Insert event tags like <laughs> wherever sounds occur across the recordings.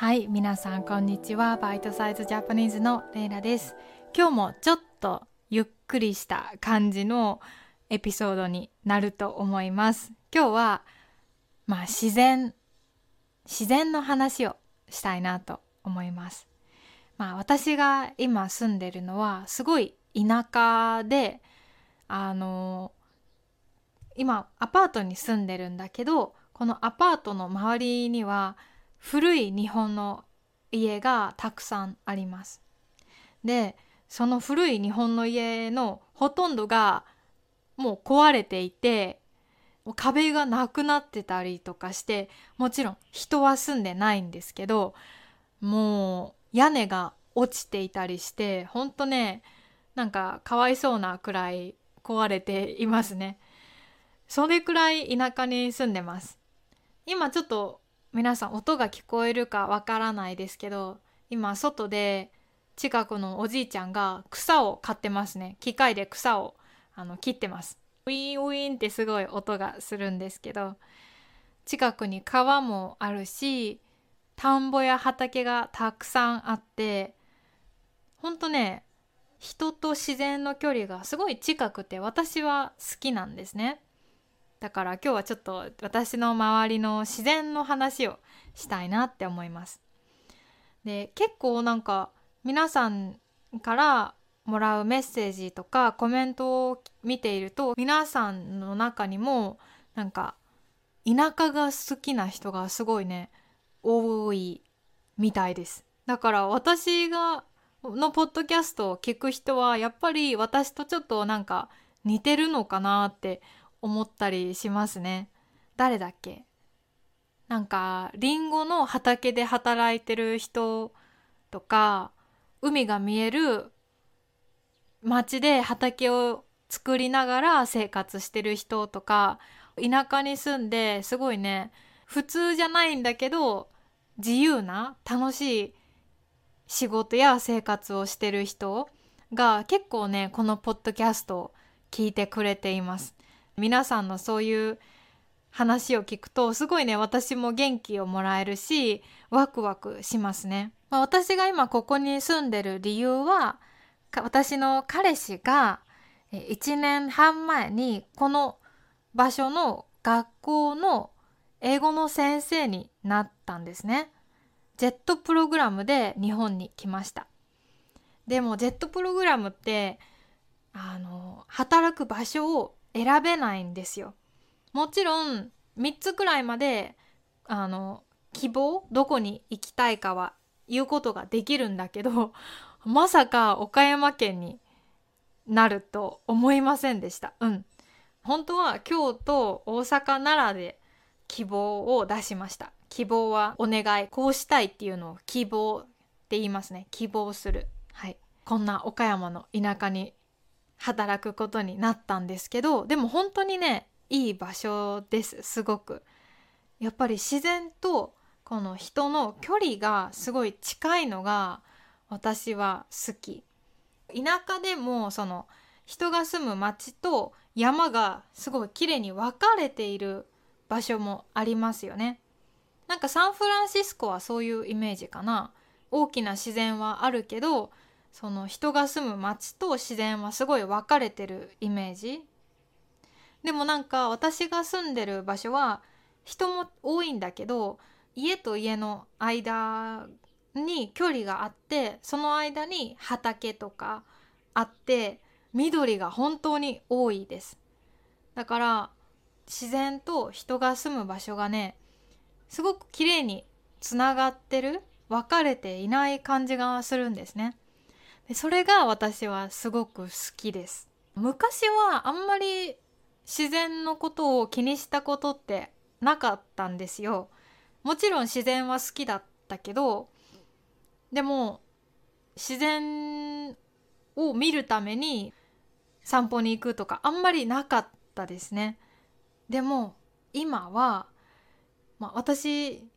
はい皆さんこんにちは。バイトサイズジャパニーズのレイラです。今日もちょっとゆっくりした感じのエピソードになると思います。今日はまあ自然自然の話をしたいなと思います。まあ私が今住んでるのはすごい田舎であの今アパートに住んでるんだけどこのアパートの周りには古い日本の家がたくさんあります。でその古い日本の家のほとんどがもう壊れていて壁がなくなってたりとかしてもちろん人は住んでないんですけどもう屋根が落ちていたりしてほんとねなんかかわいそうなくらい壊れていますねそれくらい田舎に住んでます今ちょっと皆さん音が聞こえるかわからないですけど今外で近くのおじいちゃんが草を刈ってますね機械で草をあの切ってますウィンウィンってすごい音がするんですけど近くに川もあるし田んぼや畑がたくさんあってほんとね人と自然の距離がすごい近くて私は好きなんですね。だから今日はちょっと私の周りの自然の話をしたいなって思います。で結構なんか皆さんからもらうメッセージとかコメントを見ていると皆さんの中にもなんか田舎が好きな人がすごいね多いみたいです。だから私がのポッドキャストを聞く人はやっぱり私とちょっとなんか似てるのかなって思ったりしますね。誰だっけ？なんかりんごの畑で働いてる人とか海が見える町で畑を作りながら生活してる人とか田舎に住んですごいね普通じゃないんだけど自由な楽しい仕事や生活をしてる人が結構ねこのポッドキャストを聞いてくれています。皆さんのそういう話を聞くとすごいね私も元気をもらえるしワクワクしますね。まあ、私が今ここに住んでる理由は私の彼氏が1年半前にこの場所の学校の英語の先生になったんですね。ジェットプログラムで日本に来ました。でもジェットプログラムってあの働く場所を選べないんですよ。もちろん3つくらいまであの希望どこに行きたいかは言うことができるんだけど <laughs> まさか岡山県になると思いませんでした。うん。本当は京都大阪奈良で希望を出しました。希望はお願いこうしたいっていうのを希望って言いますね希望するはいこんな岡山の田舎に働くことになったんですけどでも本当にねいい場所ですすごく。やっぱり自然とこの人の距離がすごい近いのが私は好き。田舎でもその人が住む町と山がすごい綺麗に分かれている場所もありますよね。なんかサンフランシスコはそういうイメージかな。大きな自然はあるけどその人が住む町と自然はすごい分かれてるイメージ。でもなんか私が住んでる場所は人も多いんだけど家と家の間に距離があってその間に畑とかあって緑が本当に多いです。だから自然と人が住む場所がねすごく綺麗につながってる分かれていない感じがするんですね。それが私はすごく好きです。昔はあんまり自然のことを気にしたことってなかったんですよ。もちろん自然は好きだったけどでも自然を見るために散歩に行くとかあんまりなかったですね。でも今は、まあ、私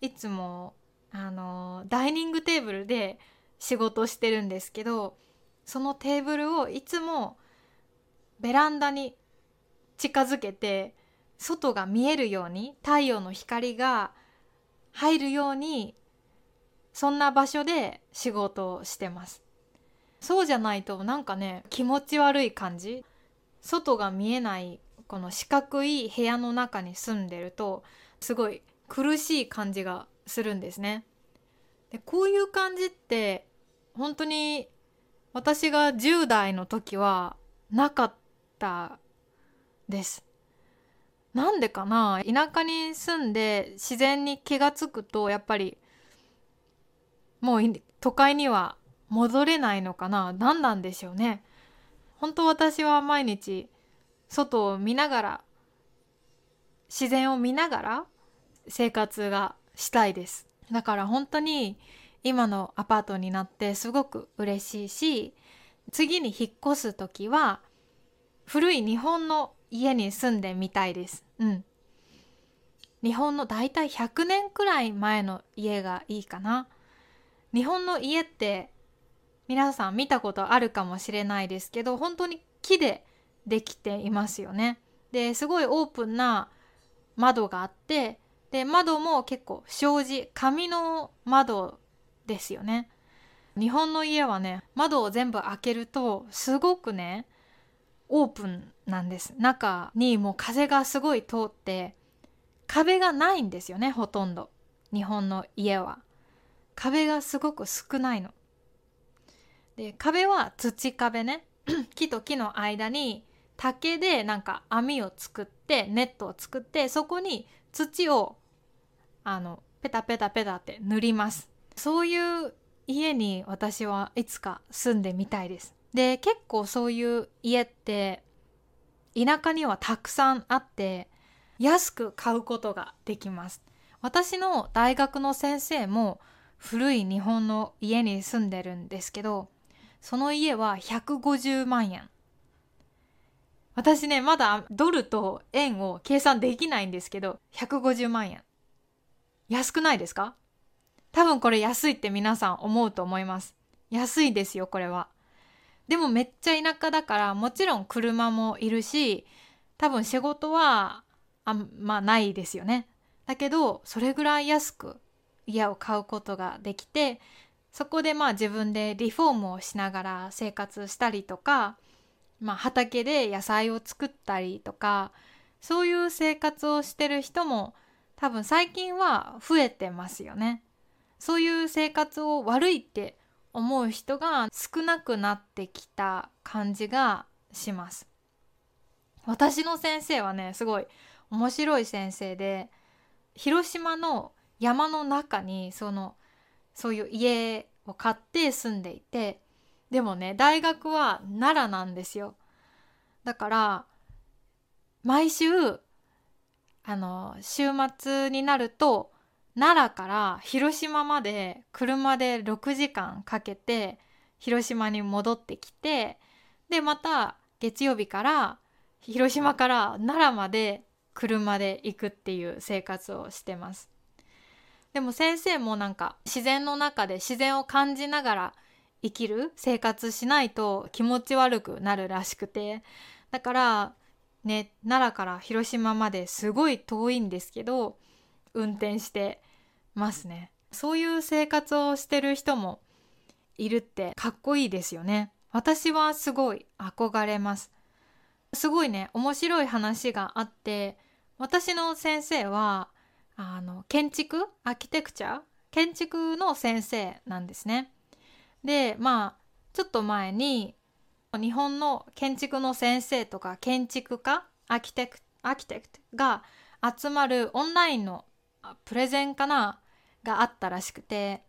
いつもあのダイニングテーブルで仕事してるんですけどそのテーブルをいつもベランダに近づけて外が見えるように太陽の光が入るようにそんな場所で仕事をしてますそうじゃないとなんかね気持ち悪い感じ外が見えないこの四角い部屋の中に住んでるとすごい苦しい感じがするんですね。でこういう感じって本当に私が10代の時はなかったです。なんでかな？田舎に住んで自然に気が付くとやっぱりもう都会には戻れないのかな？何なんでしょうね。本当私は毎日外を見ながら自然を見ながら生活がしたいですだから本当に今のアパートになってすごく嬉しいし次に引っ越す時は古い日本の家に住んでみたいです。うん。日本のだいたい100年くらい前の家がいいかな。日本の家って皆さん見たことあるかもしれないですけど本当に木でできていますよね。ですごいオープンな窓があってで窓も結構障子紙の窓ですよね。日本の家はね窓を全部開けるとすごくねオープンなんです。中にもう風がすごい通って壁がないんですよねほとんど。日本の家は。壁がすごく少ないの。で壁は土壁ね <clears throat> 木と木の間に竹でなんか網を作ってネットを作ってそこに土をあのペタペタペタって塗ります。そういう家に私はいつか住んでみたいです。で結構そういう家って田舎にはたくさんあって安く買うことができます。私の大学の先生も古い日本の家に住んでるんですけどその家は150万円。私ねまだドルと円を計算できないんですけど150万円。安くないですか？多分これ安いって皆さん思うと思います。安いですよ、これは。でもめっちゃ田舎だからもちろん車もいるし多分仕事はあんまないですよね。だけどそれぐらい安く家を買うことができてそこでまあ自分でリフォームをしながら生活したりとか、まあ、畑で野菜を作ったりとかそういう生活をしてる人も多分最近は増えてますよね。そういう生活を悪いって思う人が少なくなってきた感じがします。私の先生はねすごい面白い先生で広島の山の中にそのそういう家を買って住んでいてでもね大学は奈良なんですよだから毎週あの週末になると奈良から広島まで車で6時間かけて広島に戻ってきてでまた月曜日から広島から奈良まで車で行くっていう生活をしてます。でも先生もなんか自然の中で自然を感じながら生きる生活しないと気持ち悪くなるらしくてだからね奈良から広島まですごい遠いんですけど運転してますね。そういう生活をしてる人もいるってかっこいいですよね。私はすごい憧れます。すごいね面白い話があって私の先生はあの建築？アーキテクチャ？建築の先生なんですね。でまあちょっと前に日本の建築の先生とか建築家？アーキテクアーキテクトが集まるオンラインのプレゼンかな？があったらしくて。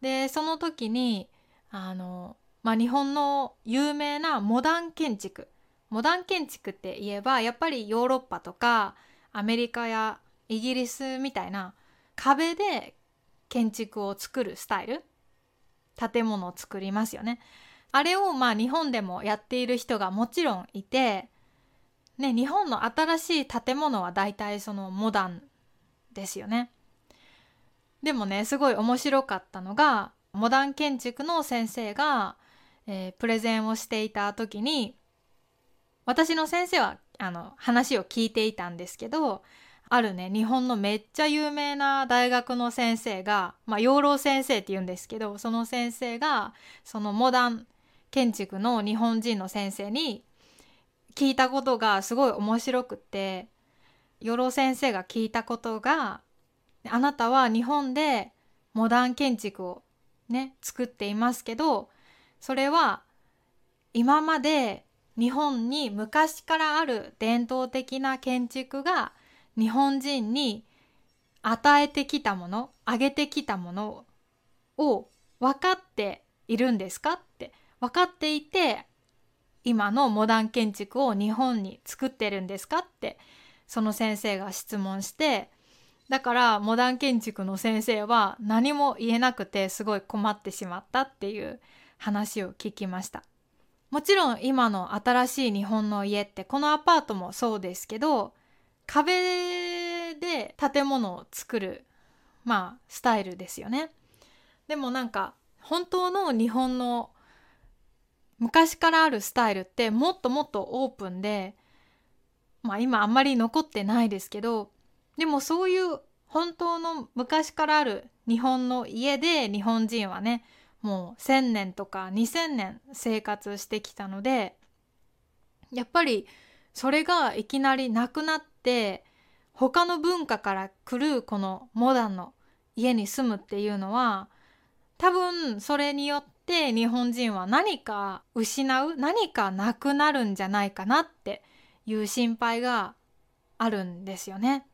でその時にあの、まあ、日本の有名なモダン建築。モダン建築って言えばやっぱりヨーロッパとかアメリカやイギリスみたいな壁で建築を作るスタイル。建物を作りますよね。あれをまあ日本でもやっている人がもちろんいて、ね、日本の新しい建物は大体そのモダンですよね。でもねすごい面白かったのがモダン建築の先生が、えー、プレゼンをしていた時に私の先生はあの話を聞いていたんですけどあるね日本のめっちゃ有名な大学の先生がまあ養老先生って言うんですけどその先生がそのモダン建築の日本人の先生に聞いたことがすごい面白くって養老先生が聞いたことがあなたは日本でモダン建築をね作っていますけどそれは今まで日本に昔からある伝統的な建築が日本人に与えてきたものあげてきたものを分かっているんですか？って分かっていて今のモダン建築を日本に作ってるんですか？ってその先生が質問してだからモダン建築の先生は何も言えなくてすごい困ってしまったっていう話を聞きました。もちろん今の新しい日本の家ってこのアパートもそうですけど壁で建物を作るまあスタイルですよね。でもなんか本当の日本の昔からあるスタイルってもっともっとオープンでまあ今あんまり残ってないですけどでもそういう本当の昔からある日本の家で日本人はねもう1,000年とか2,000年生活してきたのでやっぱりそれがいきなりなくなって他の文化から来るこのモダンの家に住むっていうのは多分それによって日本人は何か失う何かなくなるんじゃないかなっていう心配があるんですよね。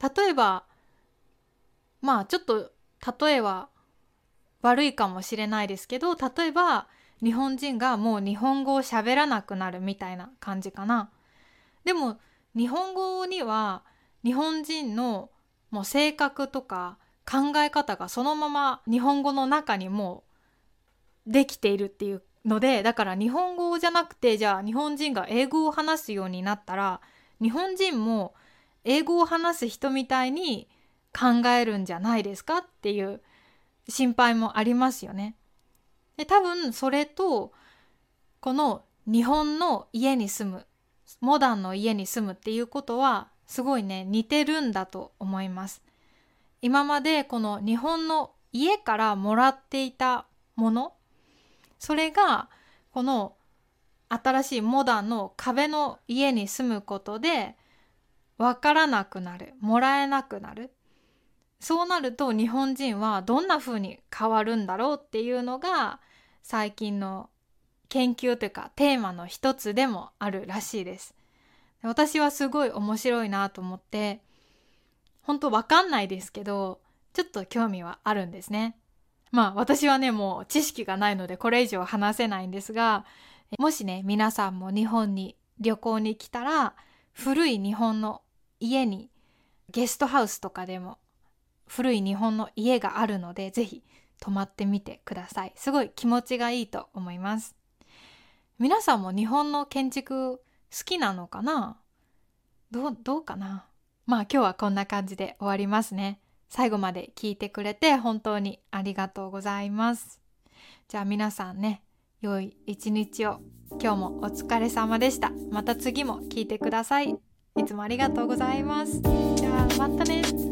例えばまあちょっと例えは悪いかもしれないですけど例えば日本人がもう日本語を喋らなくなるみたいな感じかな。でも日本語には日本人のもう性格とか考え方がそのまま日本語の中にもうできているっていうのでだから日本語じゃなくてじゃあ日本人が英語を話すようになったら日本人も英語を話す人みたいに考えるんじゃないですかっていう心配もありますよね。で多分それとこの日本の家に住むモダンの家に住むっていうことはすごいね似てるんだと思います。今までこの日本の家からもらっていたものそれがこの新しいモダンの壁の家に住むことで分からなくなるもらえなくなるそうなると日本人はどんな風に変わるんだろうっていうのが最近の研究というかテーマの一つでもあるらしいです。私はすごい面白いなと思って本当わかんないですけどちょっと興味はあるんですね。まあ私はねもう知識がないのでこれ以上話せないんですがもしね皆さんも日本に旅行に来たら古い日本の家にゲストハウスとかでも古い日本の家があるのでぜひ泊まってみてください。すごい気持ちがいいと思います。皆さんも日本の建築好きなのかな？どうかな？まあ今日はこんな感じで終わりますね。最後まで聞いてくれて本当にありがとうございます。じゃあ皆さんね良い一日を。今日もお疲れ様でした。また次も聞いてください。いつもありがとうございます。じゃあまたね。